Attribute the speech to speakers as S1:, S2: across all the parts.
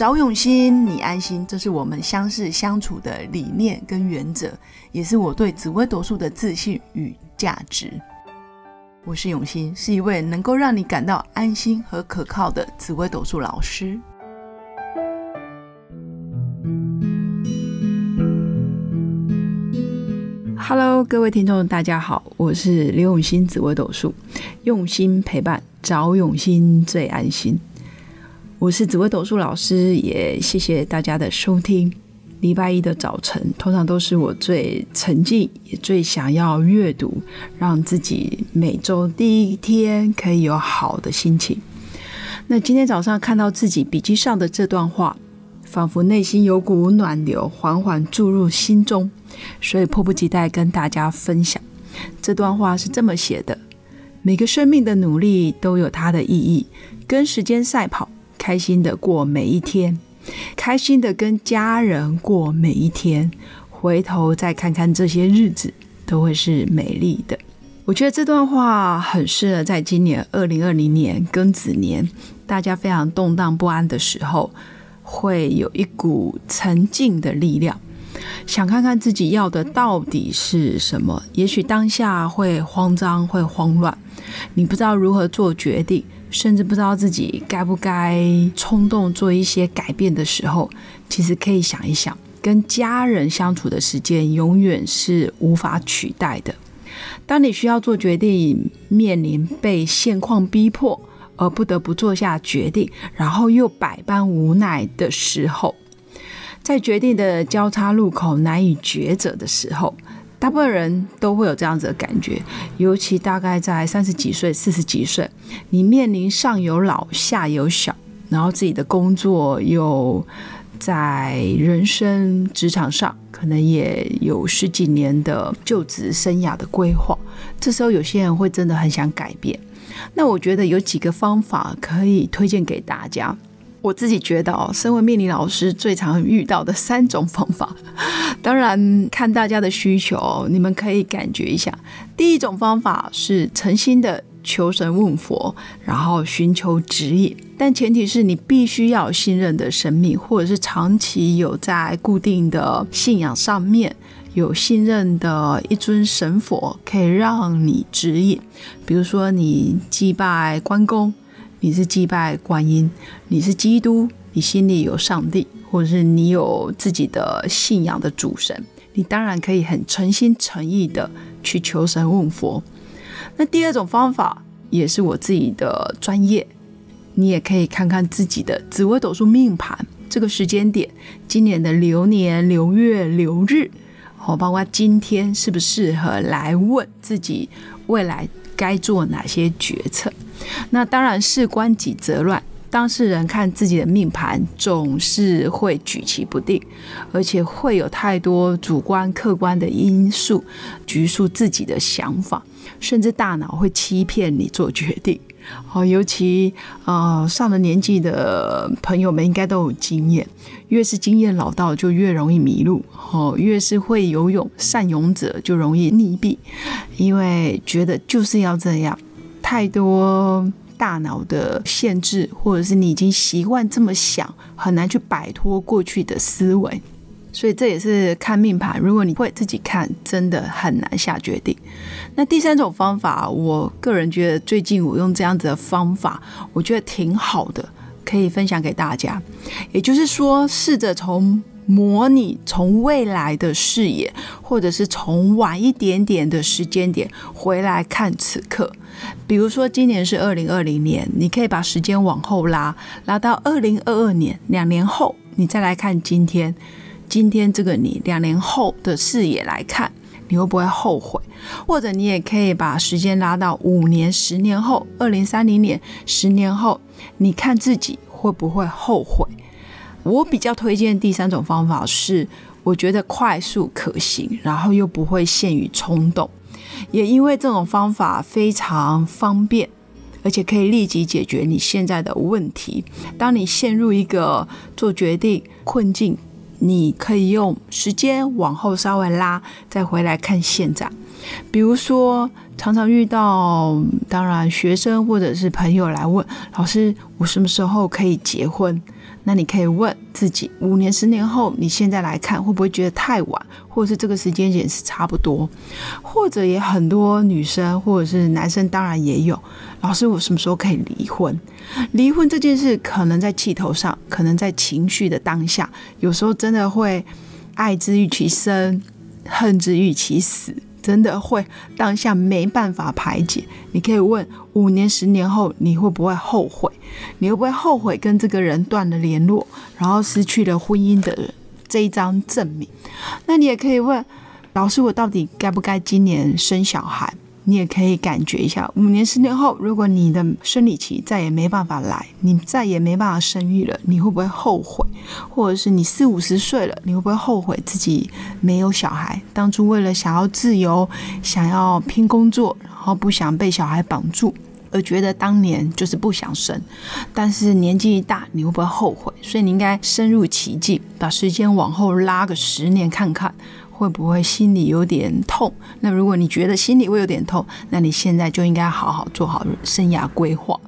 S1: 找永新，你安心，这是我们相识相处的理念跟原则，也是我对紫微斗数的自信与价值。我是永新，是一位能够让你感到安心和可靠的紫微斗数老师。Hello，各位听众，大家好，我是刘永新，紫微斗数，用心陪伴，找永新最安心。我是紫薇斗数老师，也谢谢大家的收听。礼拜一的早晨，通常都是我最沉浸、也最想要阅读，让自己每周第一天可以有好的心情。那今天早上看到自己笔记上的这段话，仿佛内心有股暖流缓缓注入心中，所以迫不及待跟大家分享。这段话是这么写的：每个生命的努力都有它的意义，跟时间赛跑。开心的过每一天，开心的跟家人过每一天，回头再看看这些日子，都会是美丽的。我觉得这段话很适合在今年二零二零年庚子年，大家非常动荡不安的时候，会有一股沉静的力量，想看看自己要的到底是什么。也许当下会慌张，会慌乱，你不知道如何做决定。甚至不知道自己该不该冲动做一些改变的时候，其实可以想一想，跟家人相处的时间永远是无法取代的。当你需要做决定，面临被现况逼迫而不得不做下决定，然后又百般无奈的时候，在决定的交叉路口难以抉择的时候。大部分人都会有这样子的感觉，尤其大概在三十几岁、四十几岁，你面临上有老、下有小，然后自己的工作又在人生职场上可能也有十几年的就职生涯的规划，这时候有些人会真的很想改变。那我觉得有几个方法可以推荐给大家。我自己觉得哦，身为命理老师最常遇到的三种方法，当然看大家的需求，你们可以感觉一下。第一种方法是诚心的求神问佛，然后寻求指引，但前提是你必须要信任的神明，或者是长期有在固定的信仰上面有信任的一尊神佛，可以让你指引。比如说你祭拜关公。你是祭拜观音，你是基督，你心里有上帝，或者是你有自己的信仰的主神，你当然可以很诚心诚意的去求神问佛。那第二种方法也是我自己的专业，你也可以看看自己的紫微斗数命盘这个时间点，今年的流年、流月、流日，哦，包括今天适不适合来问自己未来该做哪些决策。那当然事关己则乱，当事人看自己的命盘总是会举棋不定，而且会有太多主观客观的因素局束自己的想法，甚至大脑会欺骗你做决定。哦，尤其呃上了年纪的朋友们应该都有经验，越是经验老道就越容易迷路。哦，越是会游泳善泳者就容易溺毙，因为觉得就是要这样。太多大脑的限制，或者是你已经习惯这么想，很难去摆脱过去的思维，所以这也是看命盘。如果你会自己看，真的很难下决定。那第三种方法，我个人觉得最近我用这样子的方法，我觉得挺好的，可以分享给大家。也就是说，试着从。模拟从未来的视野，或者是从晚一点点的时间点回来看此刻。比如说，今年是二零二零年，你可以把时间往后拉，拉到二零二二年，两年后，你再来看今天。今天这个你两年后的视野来看，你会不会后悔？或者你也可以把时间拉到五年、十年后，二零三零年，十年后，你看自己会不会后悔？我比较推荐第三种方法是，我觉得快速可行，然后又不会陷于冲动，也因为这种方法非常方便，而且可以立即解决你现在的问题。当你陷入一个做决定困境，你可以用时间往后稍微拉，再回来看现在。比如说，常常遇到，当然学生或者是朋友来问老师，我什么时候可以结婚？那你可以问自己，五年、十年后，你现在来看会不会觉得太晚，或者是这个时间点是差不多？或者也很多女生或者是男生，当然也有，老师，我什么时候可以离婚？离婚这件事，可能在气头上，可能在情绪的当下，有时候真的会爱之欲其生，恨之欲其死。真的会当下没办法排解，你可以问五年、十年后你会不会后悔？你会不会后悔跟这个人断了联络，然后失去了婚姻的这一张证明？那你也可以问老师：我到底该不该今年生小孩？你也可以感觉一下，五年、十年后，如果你的生理期再也没办法来，你再也没办法生育了，你会不会后悔？或者是你四五十岁了，你会不会后悔自己没有小孩？当初为了想要自由，想要拼工作，然后不想被小孩绑住，而觉得当年就是不想生。但是年纪一大，你会不会后悔？所以你应该深入其境，把时间往后拉个十年看看。会不会心里有点痛？那如果你觉得心里会有点痛，那你现在就应该好好做好生涯规划。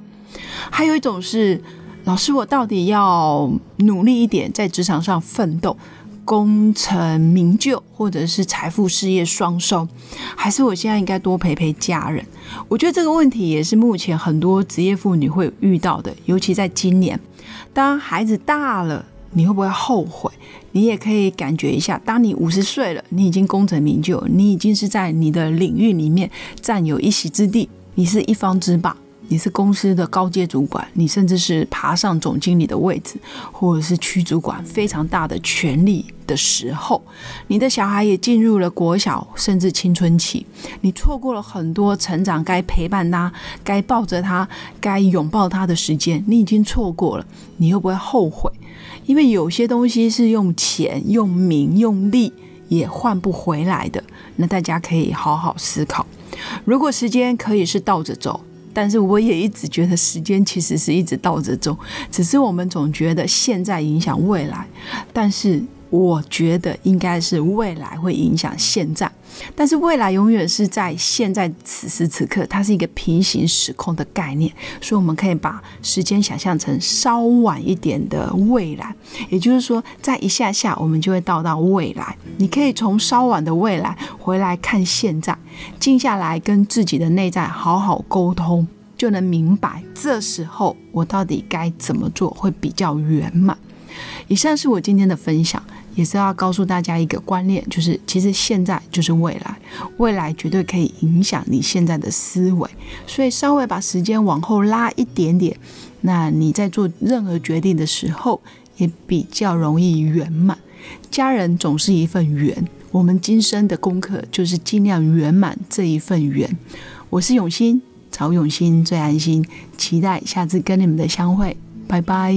S1: 还有一种是，老师，我到底要努力一点，在职场上奋斗，功成名就，或者是财富事业双收，还是我现在应该多陪陪家人？我觉得这个问题也是目前很多职业妇女会遇到的，尤其在今年，当孩子大了。你会不会后悔？你也可以感觉一下，当你五十岁了，你已经功成名就，你已经是在你的领域里面占有一席之地，你是一方之霸。你是公司的高阶主管，你甚至是爬上总经理的位置，或者是区主管，非常大的权力的时候，你的小孩也进入了国小，甚至青春期，你错过了很多成长该陪伴他、该抱着他、该拥抱他的时间，你已经错过了，你会不会后悔？因为有些东西是用钱、用名、用利也换不回来的，那大家可以好好思考。如果时间可以是倒着走。但是我也一直觉得时间其实是一直倒着走，只是我们总觉得现在影响未来，但是我觉得应该是未来会影响现在。但是未来永远是在现在此时此刻，它是一个平行时空的概念，所以我们可以把时间想象成稍晚一点的未来，也就是说，在一下下我们就会到到未来。你可以从稍晚的未来回来看现在，静下来跟自己的内在好好沟通，就能明白这时候我到底该怎么做会比较圆满。以上是我今天的分享。也是要告诉大家一个观念，就是其实现在就是未来，未来绝对可以影响你现在的思维，所以稍微把时间往后拉一点点，那你在做任何决定的时候也比较容易圆满。家人总是一份缘，我们今生的功课就是尽量圆满这一份缘。我是永新，曹永新最安心，期待下次跟你们的相会，拜拜。